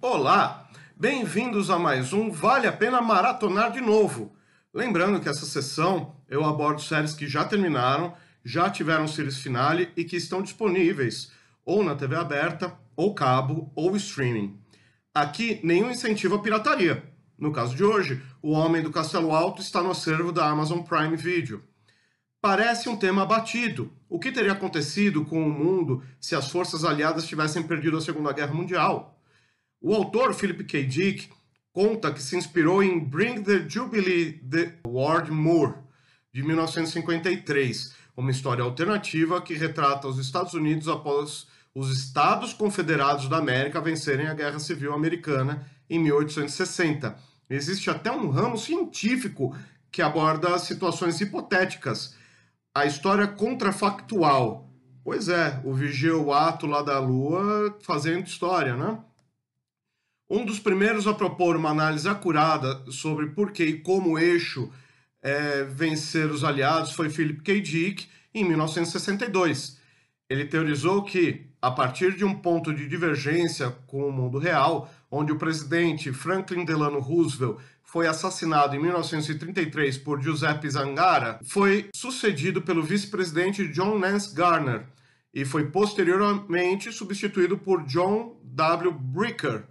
Olá, bem-vindos a mais um Vale a Pena Maratonar de Novo. Lembrando que essa sessão eu abordo séries que já terminaram, já tiveram series finale e que estão disponíveis ou na TV aberta, ou cabo, ou streaming. Aqui, nenhum incentivo à pirataria. No caso de hoje, O Homem do Castelo Alto está no acervo da Amazon Prime Video. Parece um tema abatido. O que teria acontecido com o mundo se as forças aliadas tivessem perdido a Segunda Guerra Mundial? O autor Philip K. Dick conta que se inspirou em Bring the Jubilee the Ward Moore, de 1953, uma história alternativa que retrata os Estados Unidos após os Estados Confederados da América vencerem a Guerra Civil Americana em 1860. Existe até um ramo científico que aborda situações hipotéticas a história contrafactual. Pois é, o vigia o ato lá da Lua fazendo história, né? Um dos primeiros a propor uma análise acurada sobre por que e como eixo é, vencer os aliados foi Philip K. Dick em 1962. Ele teorizou que, a partir de um ponto de divergência com o mundo real, onde o presidente Franklin Delano Roosevelt foi assassinado em 1933 por Giuseppe Zangara, foi sucedido pelo vice-presidente John Nance Garner e foi posteriormente substituído por John W. Bricker.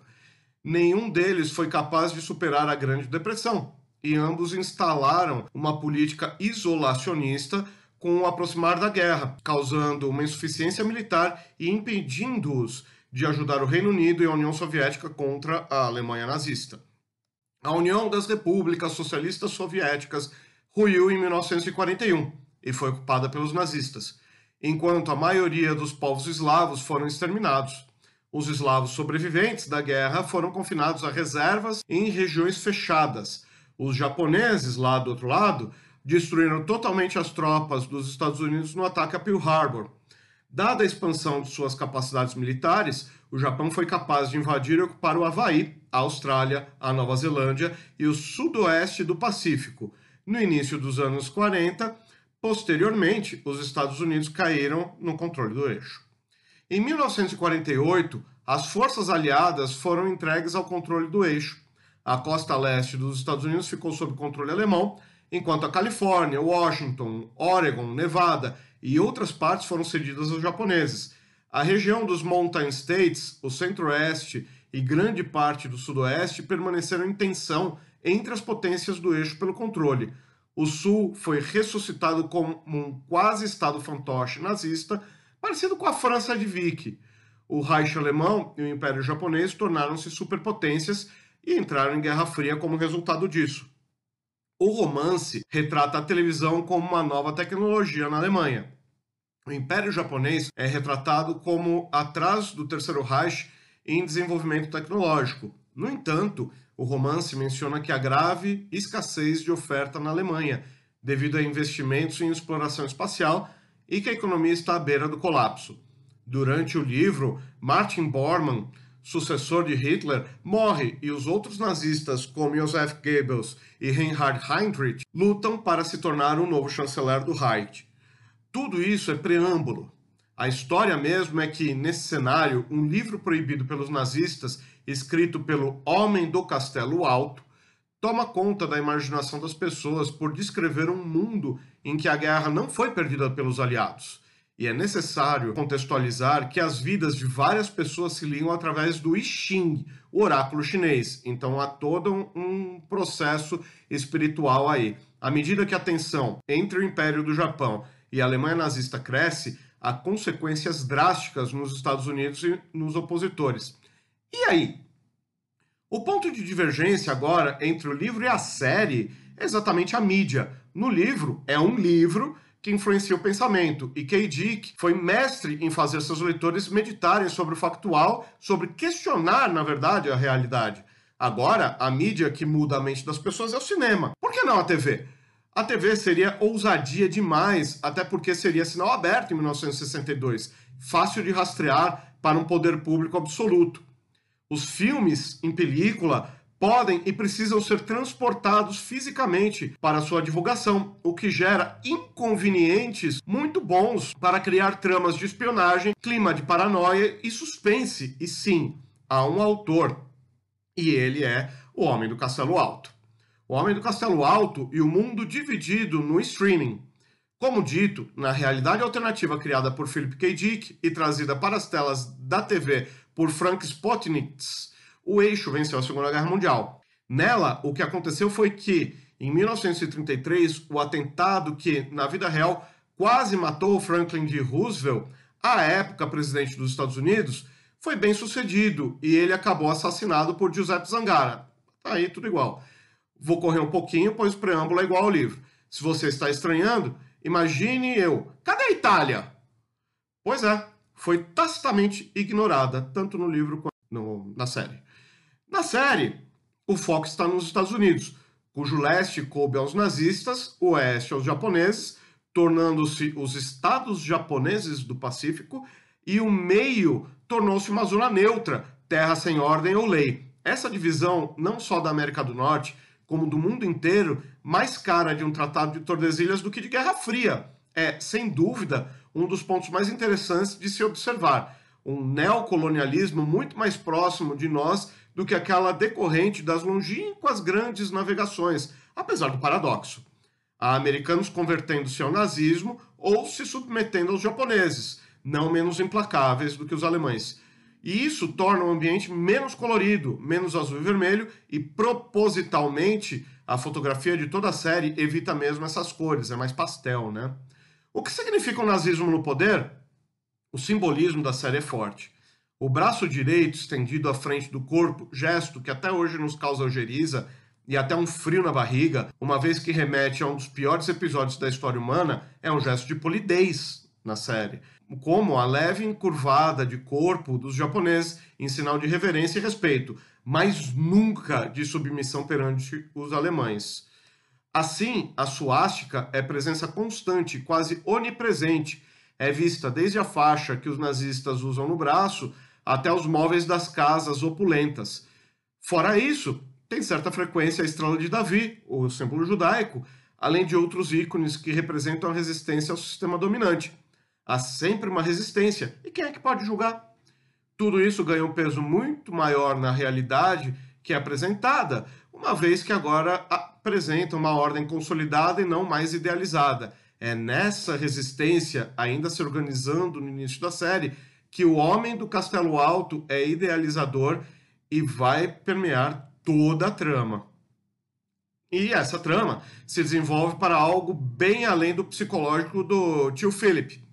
Nenhum deles foi capaz de superar a Grande Depressão e ambos instalaram uma política isolacionista com o aproximar da guerra, causando uma insuficiência militar e impedindo-os de ajudar o Reino Unido e a União Soviética contra a Alemanha nazista. A União das Repúblicas Socialistas Soviéticas ruiu em 1941 e foi ocupada pelos nazistas, enquanto a maioria dos povos eslavos foram exterminados. Os eslavos sobreviventes da guerra foram confinados a reservas em regiões fechadas. Os japoneses, lá do outro lado, destruíram totalmente as tropas dos Estados Unidos no ataque a Pearl Harbor. Dada a expansão de suas capacidades militares, o Japão foi capaz de invadir e ocupar o Havaí, a Austrália, a Nova Zelândia e o sudoeste do Pacífico. No início dos anos 40, posteriormente, os Estados Unidos caíram no controle do eixo. Em 1948, as forças aliadas foram entregues ao controle do eixo. A costa leste dos Estados Unidos ficou sob controle alemão, enquanto a Califórnia, Washington, Oregon, Nevada e outras partes foram cedidas aos japoneses. A região dos Mountain States, o centro-oeste e grande parte do sudoeste permaneceram em tensão entre as potências do eixo pelo controle. O sul foi ressuscitado como um quase estado fantoche nazista, parecido com a França de Vichy. O Reich alemão e o Império japonês tornaram-se superpotências e entraram em Guerra Fria como resultado disso. O romance retrata a televisão como uma nova tecnologia na Alemanha. O Império Japonês é retratado como atrás do Terceiro Reich em desenvolvimento tecnológico. No entanto, o romance menciona que há grave escassez de oferta na Alemanha, devido a investimentos em exploração espacial e que a economia está à beira do colapso. Durante o livro, Martin Bormann, sucessor de Hitler, morre e os outros nazistas, como Joseph Goebbels e Reinhard Heydrich, lutam para se tornar o novo chanceler do Reich. Tudo isso é preâmbulo. A história mesmo é que, nesse cenário, um livro proibido pelos nazistas, escrito pelo Homem do Castelo Alto, toma conta da imaginação das pessoas por descrever um mundo em que a guerra não foi perdida pelos aliados e é necessário contextualizar que as vidas de várias pessoas se ligam através do I Ching, o oráculo chinês. Então há todo um processo espiritual aí. À medida que a tensão entre o Império do Japão e a Alemanha nazista cresce, há consequências drásticas nos Estados Unidos e nos opositores. E aí? O ponto de divergência agora entre o livro e a série é exatamente a mídia. No livro, é um livro que influencia o pensamento. E K. Dick foi mestre em fazer seus leitores meditarem sobre o factual, sobre questionar, na verdade, a realidade. Agora, a mídia que muda a mente das pessoas é o cinema. Por que não a TV? A TV seria ousadia demais, até porque seria sinal aberto em 1962, fácil de rastrear para um poder público absoluto. Os filmes em película podem e precisam ser transportados fisicamente para sua divulgação, o que gera inconvenientes muito bons para criar tramas de espionagem, clima de paranoia e suspense. E sim, há um autor, E ele é o Homem do Castelo Alto. O Homem do Castelo Alto e o mundo dividido no streaming. Como dito, na realidade alternativa criada por Philip K. Dick e trazida para as telas da TV por Frank Spotnitz, o eixo venceu a Segunda Guerra Mundial. Nela, o que aconteceu foi que, em 1933, o atentado que, na vida real, quase matou Franklin D. Roosevelt, à época presidente dos Estados Unidos, foi bem sucedido e ele acabou assassinado por Giuseppe Zangara. Tá aí tudo igual. Vou correr um pouquinho, pois o preâmbulo é igual ao livro. Se você está estranhando, imagine eu. Cadê a Itália? Pois é, foi tacitamente ignorada, tanto no livro quanto no, na série. Na série, o foco está nos Estados Unidos, cujo leste coube aos nazistas, o oeste aos japoneses, tornando-se os estados japoneses do Pacífico, e o meio tornou-se uma zona neutra, terra sem ordem ou lei. Essa divisão, não só da América do Norte, como do mundo inteiro, mais cara de um tratado de Tordesilhas do que de Guerra Fria. É, sem dúvida, um dos pontos mais interessantes de se observar. Um neocolonialismo muito mais próximo de nós do que aquela decorrente das longínquas grandes navegações, apesar do paradoxo. Há americanos convertendo-se ao nazismo ou se submetendo aos japoneses, não menos implacáveis do que os alemães. E isso torna o ambiente menos colorido, menos azul e vermelho, e propositalmente a fotografia de toda a série evita mesmo essas cores, é mais pastel, né? O que significa o nazismo no poder? O simbolismo da série é forte. O braço direito estendido à frente do corpo, gesto que até hoje nos causa algeriza e até um frio na barriga, uma vez que remete a um dos piores episódios da história humana, é um gesto de polidez na série como a leve encurvada de corpo dos japoneses em sinal de reverência e respeito, mas nunca de submissão perante os alemães. Assim, a suástica é presença constante, quase onipresente, é vista desde a faixa que os nazistas usam no braço até os móveis das casas opulentas. Fora isso, tem certa frequência a estrela de Davi, o símbolo judaico, além de outros ícones que representam a resistência ao sistema dominante. Há sempre uma resistência. E quem é que pode julgar? Tudo isso ganha um peso muito maior na realidade que é apresentada, uma vez que agora apresenta uma ordem consolidada e não mais idealizada. É nessa resistência, ainda se organizando no início da série, que o homem do Castelo Alto é idealizador e vai permear toda a trama. E essa trama se desenvolve para algo bem além do psicológico do tio Philip.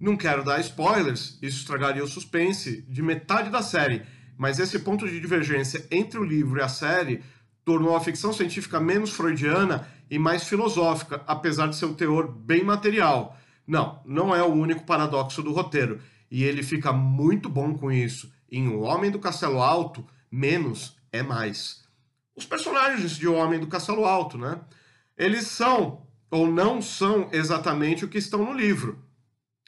Não quero dar spoilers, isso estragaria o suspense de metade da série, mas esse ponto de divergência entre o livro e a série tornou a ficção científica menos freudiana e mais filosófica, apesar de seu teor bem material. Não, não é o único paradoxo do roteiro, e ele fica muito bom com isso. Em O Homem do Castelo Alto, menos é mais. Os personagens de O Homem do Castelo Alto, né? Eles são ou não são exatamente o que estão no livro.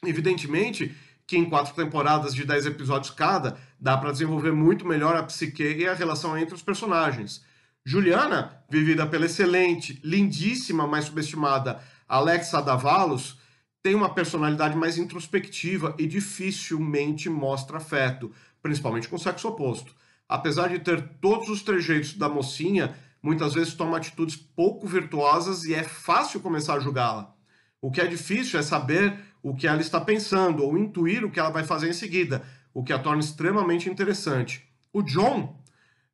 Evidentemente que em quatro temporadas de dez episódios cada, dá para desenvolver muito melhor a psique e a relação entre os personagens. Juliana, vivida pela excelente, lindíssima, mas subestimada Alexa Davalos, tem uma personalidade mais introspectiva e dificilmente mostra afeto, principalmente com o sexo oposto. Apesar de ter todos os trejeitos da mocinha, muitas vezes toma atitudes pouco virtuosas e é fácil começar a julgá-la. O que é difícil é saber o que ela está pensando ou intuir o que ela vai fazer em seguida, o que a torna extremamente interessante. O John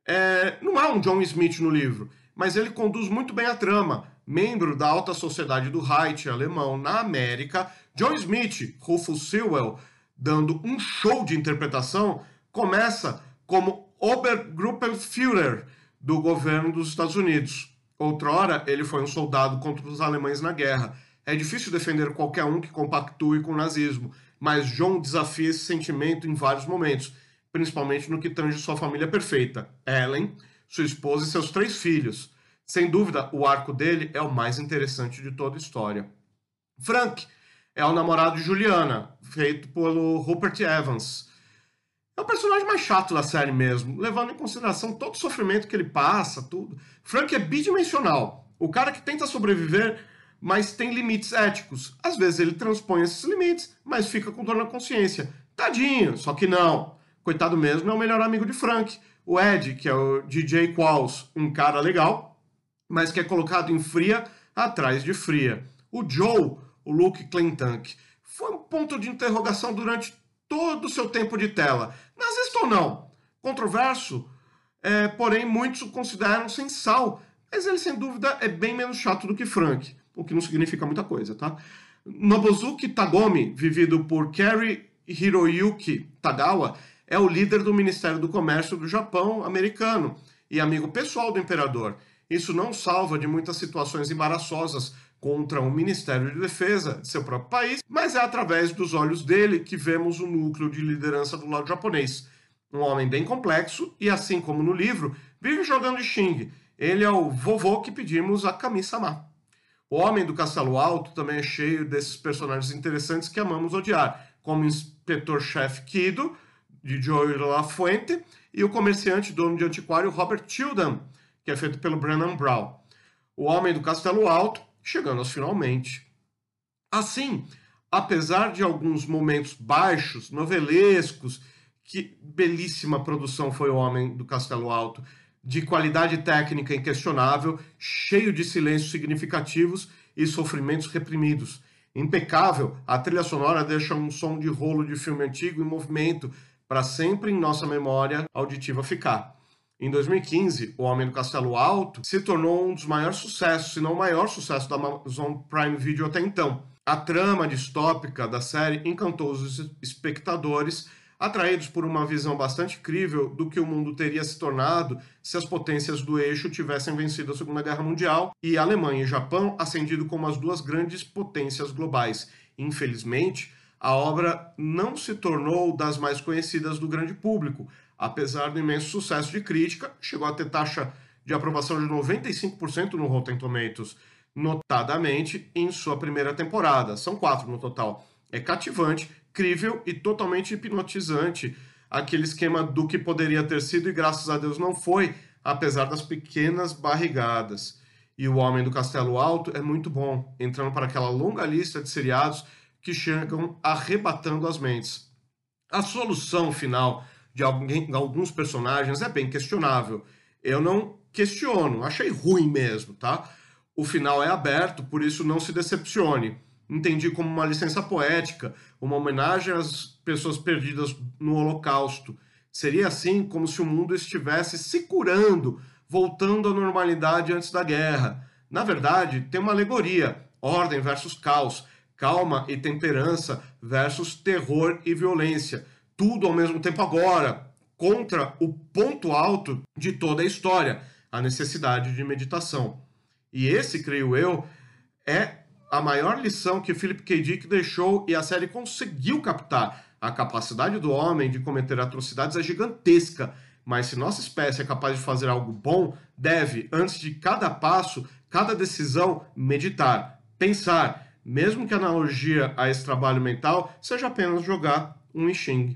é, não é um John Smith no livro, mas ele conduz muito bem a trama. Membro da alta sociedade do Reich alemão na América, John Smith, Rufus Sewell, dando um show de interpretação, começa como Obergruppenführer do governo dos Estados Unidos. Outrora, ele foi um soldado contra os alemães na guerra é difícil defender qualquer um que compactue com o nazismo, mas John desafia esse sentimento em vários momentos, principalmente no que tange sua família perfeita, Ellen, sua esposa e seus três filhos. Sem dúvida, o arco dele é o mais interessante de toda a história. Frank é o namorado de Juliana, feito pelo Rupert Evans. É o personagem mais chato da série mesmo, levando em consideração todo o sofrimento que ele passa, tudo. Frank é bidimensional. O cara que tenta sobreviver mas tem limites éticos. Às vezes ele transpõe esses limites, mas fica com dor na consciência. Tadinho, só que não. Coitado mesmo é o melhor amigo de Frank, O Ed, que é o DJ Qualls, um cara legal, mas que é colocado em fria atrás de fria. O Joe, o Luke Clintank, foi um ponto de interrogação durante todo o seu tempo de tela. Nazista ou não? Controverso, é, porém muitos o consideram sem sal, mas ele sem dúvida é bem menos chato do que Frank, o que não significa muita coisa, tá? Nobuzuki Tagomi, vivido por Kerry Hiroyuki Tagawa, é o líder do Ministério do Comércio do Japão americano e amigo pessoal do imperador. Isso não salva de muitas situações embaraçosas contra o Ministério de Defesa de seu próprio país, mas é através dos olhos dele que vemos o núcleo de liderança do lado japonês. Um homem bem complexo e, assim como no livro, vive jogando Xing. Ele é o vovô que pedimos a Kami-sama. O Homem do Castelo Alto também é cheio desses personagens interessantes que amamos odiar, como o inspetor-chefe Kido, de Joey La Fuente, e o comerciante dono de antiquário Robert Tilden, que é feito pelo Brennan Brown. O Homem do Castelo Alto, chegando aos finalmente. Assim, apesar de alguns momentos baixos, novelescos, que belíssima produção foi O Homem do Castelo Alto, de qualidade técnica inquestionável, cheio de silêncios significativos e sofrimentos reprimidos. Impecável, a trilha sonora deixa um som de rolo de filme antigo em movimento para sempre em nossa memória auditiva ficar. Em 2015, O Homem do Castelo Alto se tornou um dos maiores sucessos, se não o maior sucesso da Amazon Prime Video até então. A trama distópica da série encantou os espectadores atraídos por uma visão bastante crível do que o mundo teria se tornado se as potências do eixo tivessem vencido a Segunda Guerra Mundial e Alemanha e Japão ascendido como as duas grandes potências globais. Infelizmente, a obra não se tornou das mais conhecidas do grande público, apesar do imenso sucesso de crítica, chegou a ter taxa de aprovação de 95% no Rotten Tomatoes, notadamente em sua primeira temporada. São quatro no total. É cativante crível e totalmente hipnotizante aquele esquema do que poderia ter sido e graças a Deus não foi, apesar das pequenas barrigadas. E O Homem do Castelo Alto é muito bom, entrando para aquela longa lista de seriados que chegam arrebatando as mentes. A solução final de alguém, alguns personagens é bem questionável. Eu não questiono, achei ruim mesmo, tá? O final é aberto, por isso não se decepcione entendi como uma licença poética, uma homenagem às pessoas perdidas no Holocausto. Seria assim como se o mundo estivesse se curando, voltando à normalidade antes da guerra. Na verdade, tem uma alegoria: ordem versus caos, calma e temperança versus terror e violência. Tudo ao mesmo tempo agora, contra o ponto alto de toda a história, a necessidade de meditação. E esse, creio eu, é a maior lição que Philip K. Dick deixou e a série conseguiu captar. A capacidade do homem de cometer atrocidades é gigantesca, mas se nossa espécie é capaz de fazer algo bom, deve, antes de cada passo, cada decisão, meditar, pensar, mesmo que a analogia a esse trabalho mental seja apenas jogar um Xing.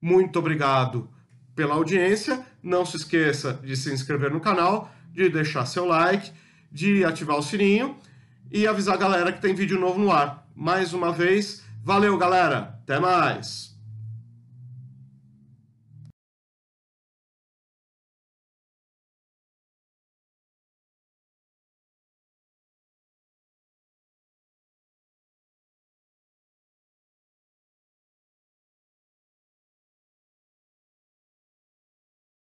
Muito obrigado pela audiência. Não se esqueça de se inscrever no canal, de deixar seu like, de ativar o sininho e avisar a galera que tem vídeo novo no ar. Mais uma vez, valeu galera, até mais!